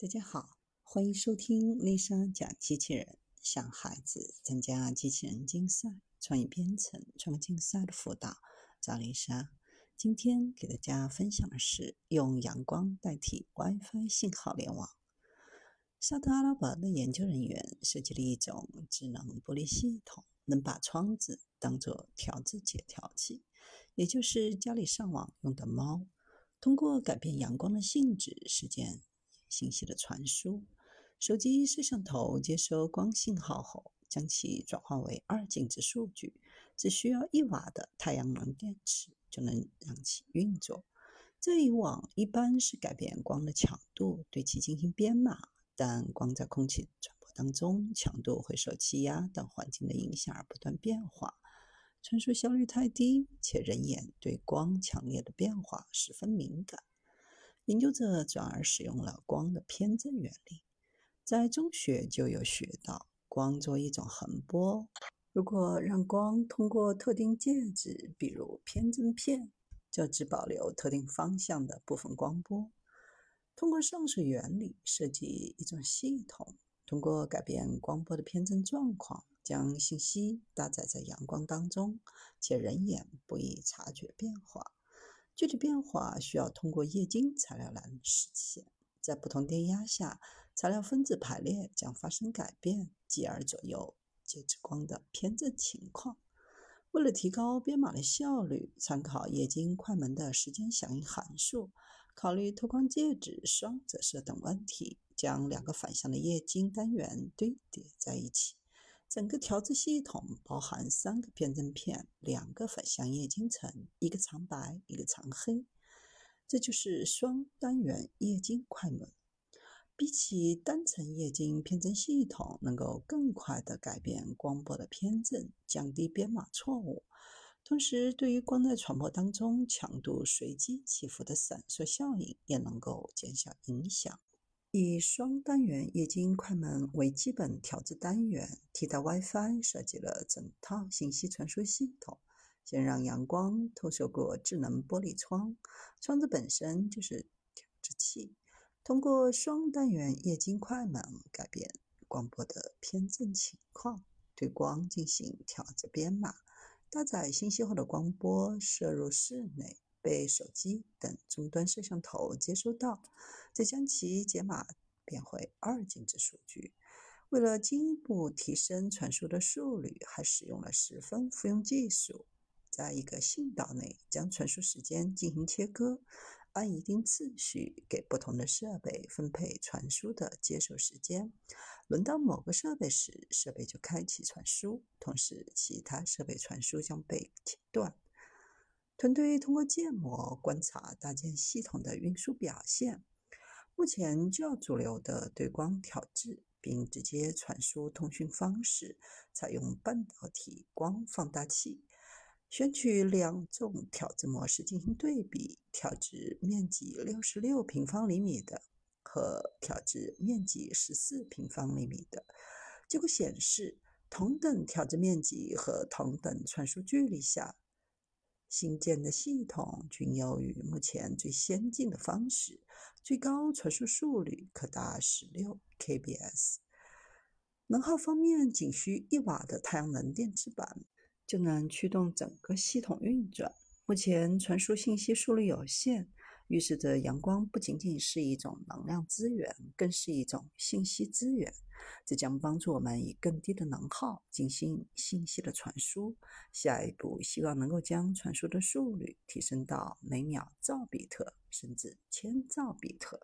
大家好，欢迎收听丽莎讲机器人，向孩子参加机器人竞赛、创意编程、创客竞赛的辅导，找丽莎。今天给大家分享的是用阳光代替 WiFi 信号联网。沙特阿拉伯的研究人员设计了一种智能玻璃系统，能把窗子当作调制解调器，也就是家里上网用的猫，通过改变阳光的性质，实现。信息的传输，手机摄像头接收光信号后，将其转化为二进制数据，只需要一瓦的太阳能电池就能让其运作。这一网一般是改变光的强度，对其进行编码，但光在空气传播当中，强度会受气压等环境的影响而不断变化，传输效率太低，且人眼对光强烈的变化十分敏感。研究者转而使用了光的偏振原理，在中学就有学到，光作为一种横波，如果让光通过特定介质，比如偏振片，就只保留特定方向的部分光波。通过上述原理设计一种系统，通过改变光波的偏振状况，将信息搭载在阳光当中，且人眼不易察觉变化。具体变化需要通过液晶材料来实现。在不同电压下，材料分子排列将发生改变，继而左右介质光的偏振情况。为了提高编码的效率，参考液晶快门的时间响应函数，考虑透光介质双折射等问题，将两个反向的液晶单元堆叠在一起。整个调制系统包含三个偏振片、两个反向液晶层、一个长白、一个长黑，这就是双单元液晶快门。比起单层液晶偏振系统，能够更快地改变光波的偏振，降低编码错误，同时对于光在传播当中强度随机起伏的闪烁效应也能够减小影响。以双单元液晶快门为基本调制单元，替代 WiFi 设计了整套信息传输系统。先让阳光透射过智能玻璃窗，窗子本身就是调制器，通过双单元液晶快门改变光波的偏振情况，对光进行调制编码。搭载信息后的光波射入室内。被手机等终端摄像头接收到，再将其解码变回二进制数据。为了进一步提升传输的速率，还使用了十分复用技术。在一个信道内，将传输时间进行切割，按一定次序给不同的设备分配传输的接受时间。轮到某个设备时，设备就开启传输，同时其他设备传输将被切断。团队通过建模观察搭建系统的运输表现。目前较主流的对光调制并直接传输通讯方式，采用半导体光放大器。选取两种调制模式进行对比：调制面积六十六平方厘米的和调制面积十四平方厘米的。结果显示，同等调制面积和同等传输距离下。新建的系统均优于目前最先进的方式，最高传输速率可达十六 kbs。能耗方面，仅需一瓦的太阳能电池板就能驱动整个系统运转。目前传输信息速率有限。预示着阳光不仅仅是一种能量资源，更是一种信息资源。这将帮助我们以更低的能耗进行信息的传输。下一步，希望能够将传输的速率提升到每秒兆比特，甚至千兆比特。